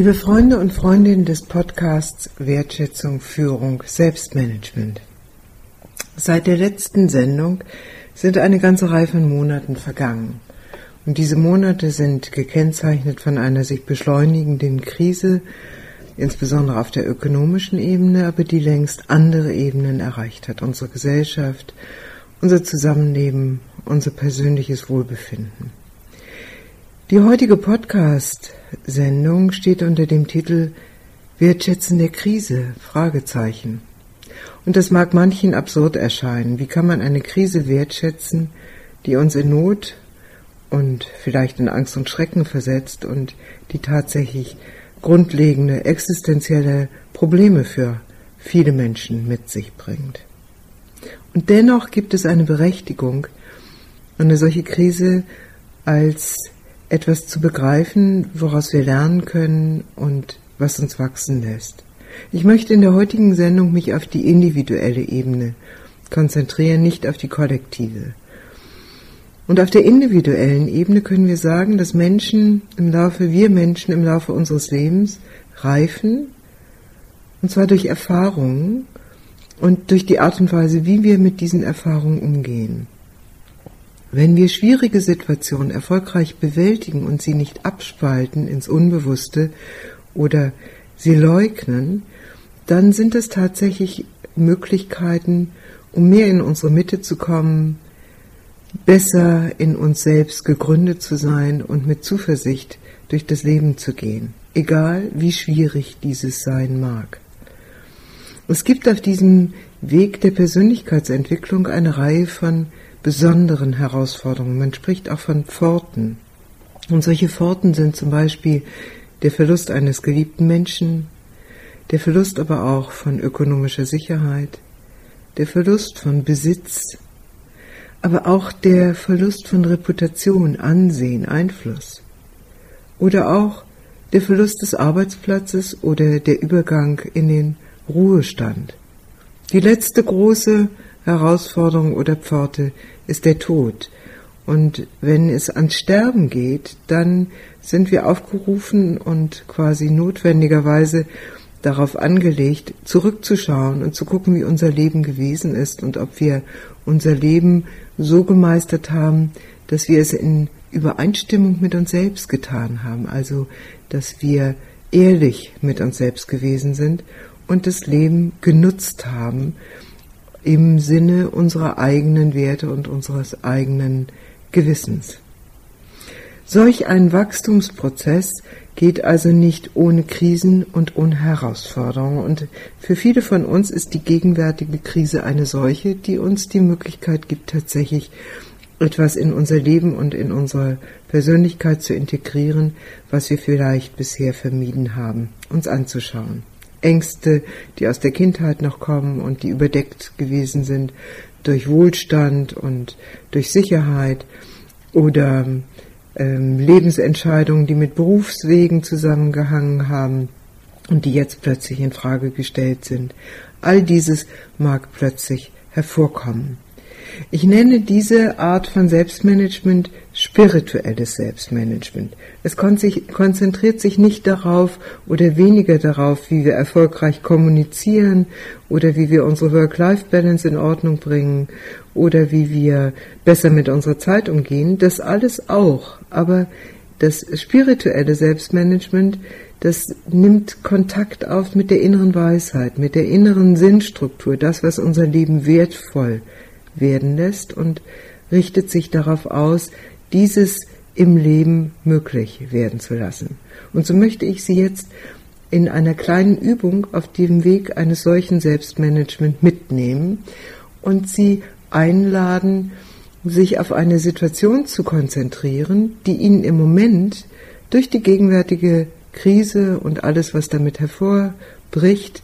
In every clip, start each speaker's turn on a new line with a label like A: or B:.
A: Liebe Freunde und Freundinnen des Podcasts Wertschätzung, Führung, Selbstmanagement. Seit der letzten Sendung sind eine ganze Reihe von Monaten vergangen. Und diese Monate sind gekennzeichnet von einer sich beschleunigenden Krise, insbesondere auf der ökonomischen Ebene, aber die längst andere Ebenen erreicht hat. Unsere Gesellschaft, unser Zusammenleben, unser persönliches Wohlbefinden. Die heutige Podcast-Sendung steht unter dem Titel Wertschätzen der Krise? Fragezeichen. Und das mag manchen absurd erscheinen. Wie kann man eine Krise wertschätzen, die uns in Not und vielleicht in Angst und Schrecken versetzt und die tatsächlich grundlegende existenzielle Probleme für viele Menschen mit sich bringt. Und dennoch gibt es eine Berechtigung, eine solche Krise als etwas zu begreifen, woraus wir lernen können und was uns wachsen lässt. Ich möchte in der heutigen Sendung mich auf die individuelle Ebene konzentrieren, nicht auf die kollektive. Und auf der individuellen Ebene können wir sagen, dass Menschen im Laufe, wir Menschen im Laufe unseres Lebens reifen, und zwar durch Erfahrungen und durch die Art und Weise, wie wir mit diesen Erfahrungen umgehen. Wenn wir schwierige Situationen erfolgreich bewältigen und sie nicht abspalten ins Unbewusste oder sie leugnen, dann sind es tatsächlich Möglichkeiten, um mehr in unsere Mitte zu kommen, besser in uns selbst gegründet zu sein und mit Zuversicht durch das Leben zu gehen, egal wie schwierig dieses sein mag. Es gibt auf diesem Weg der Persönlichkeitsentwicklung eine Reihe von besonderen Herausforderungen. Man spricht auch von Pforten. Und solche Pforten sind zum Beispiel der Verlust eines geliebten Menschen, der Verlust aber auch von ökonomischer Sicherheit, der Verlust von Besitz, aber auch der Verlust von Reputation, Ansehen, Einfluss oder auch der Verlust des Arbeitsplatzes oder der Übergang in den Ruhestand. Die letzte große Herausforderung oder Pforte ist der Tod, und wenn es ans Sterben geht, dann sind wir aufgerufen und quasi notwendigerweise darauf angelegt, zurückzuschauen und zu gucken, wie unser Leben gewesen ist und ob wir unser Leben so gemeistert haben, dass wir es in Übereinstimmung mit uns selbst getan haben, also dass wir ehrlich mit uns selbst gewesen sind und das Leben genutzt haben im Sinne unserer eigenen Werte und unseres eigenen Gewissens. Solch ein Wachstumsprozess geht also nicht ohne Krisen und ohne Herausforderungen. Und für viele von uns ist die gegenwärtige Krise eine solche, die uns die Möglichkeit gibt, tatsächlich etwas in unser Leben und in unsere Persönlichkeit zu integrieren, was wir vielleicht bisher vermieden haben, uns anzuschauen. Ängste, die aus der Kindheit noch kommen und die überdeckt gewesen sind, durch Wohlstand und durch Sicherheit oder ähm, Lebensentscheidungen, die mit Berufswegen zusammengehangen haben und die jetzt plötzlich in Frage gestellt sind. All dieses mag plötzlich hervorkommen. Ich nenne diese Art von Selbstmanagement spirituelles Selbstmanagement. Es konzentriert sich nicht darauf oder weniger darauf, wie wir erfolgreich kommunizieren oder wie wir unsere Work-Life-Balance in Ordnung bringen oder wie wir besser mit unserer Zeit umgehen. Das alles auch. Aber das spirituelle Selbstmanagement, das nimmt Kontakt auf mit der inneren Weisheit, mit der inneren Sinnstruktur, das, was unser Leben wertvoll werden lässt und richtet sich darauf aus, dieses im Leben möglich werden zu lassen. Und so möchte ich Sie jetzt in einer kleinen Übung auf dem Weg eines solchen Selbstmanagement mitnehmen und Sie einladen, sich auf eine Situation zu konzentrieren, die Ihnen im Moment durch die gegenwärtige Krise und alles, was damit hervorbricht,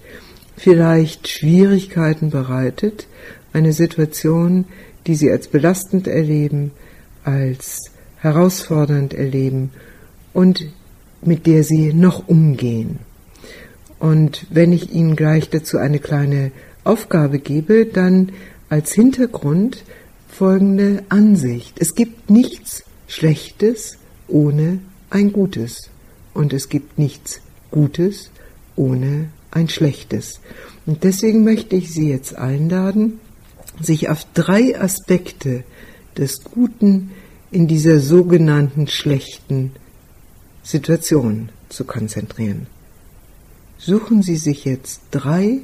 A: vielleicht Schwierigkeiten bereitet, eine Situation, die sie als belastend erleben, als herausfordernd erleben und mit der sie noch umgehen. Und wenn ich Ihnen gleich dazu eine kleine Aufgabe gebe, dann als Hintergrund folgende Ansicht. Es gibt nichts Schlechtes ohne ein Gutes und es gibt nichts Gutes ohne ein Schlechtes. Und deswegen möchte ich Sie jetzt einladen, sich auf drei Aspekte des Guten in dieser sogenannten schlechten Situation zu konzentrieren. Suchen Sie sich jetzt drei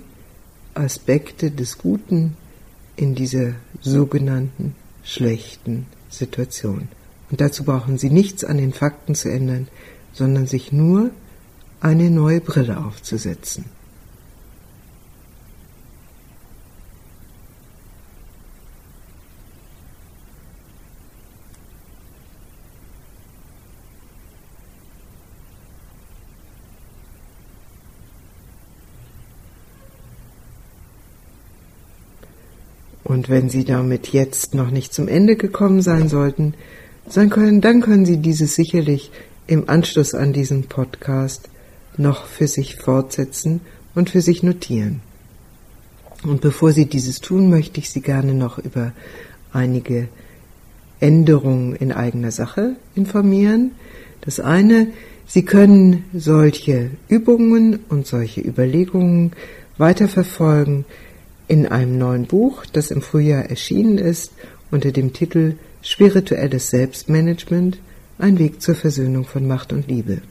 A: Aspekte des Guten in dieser sogenannten schlechten Situation. Und dazu brauchen Sie nichts an den Fakten zu ändern, sondern sich nur eine neue Brille aufzusetzen. Und wenn Sie damit jetzt noch nicht zum Ende gekommen sein sollten, dann können, dann können Sie dieses sicherlich im Anschluss an diesen Podcast noch für sich fortsetzen und für sich notieren. Und bevor Sie dieses tun, möchte ich Sie gerne noch über einige Änderungen in eigener Sache informieren. Das eine, Sie können solche Übungen und solche Überlegungen weiterverfolgen in einem neuen Buch, das im Frühjahr erschienen ist, unter dem Titel Spirituelles Selbstmanagement, ein Weg zur Versöhnung von Macht und Liebe.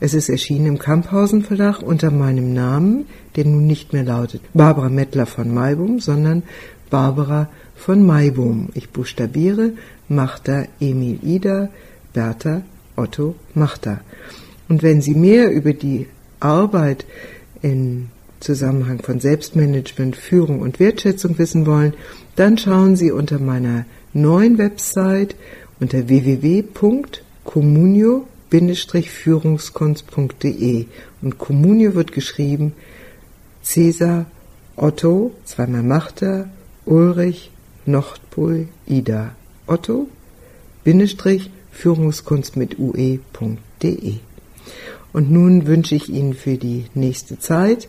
A: Es ist erschienen im Kamphausen Verlag unter meinem Namen, der nun nicht mehr lautet Barbara Mettler von Maibum, sondern Barbara von Maibum. Ich buchstabiere Machter Emil Ida Bertha Otto Machter. Und wenn Sie mehr über die Arbeit in Zusammenhang von Selbstmanagement, Führung und Wertschätzung wissen wollen, dann schauen Sie unter meiner neuen Website unter www.communio-führungskunst.de und Communio wird geschrieben Cäsar, Otto, zweimal Machter, Ulrich, Nordpol, Ida, Otto, Bindestrich, Führungskunst mit ue.de. Und nun wünsche ich Ihnen für die nächste Zeit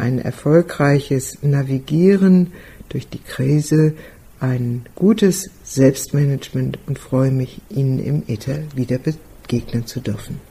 A: ein erfolgreiches Navigieren durch die Krise, ein gutes Selbstmanagement und freue mich, Ihnen im Äther wieder begegnen zu dürfen.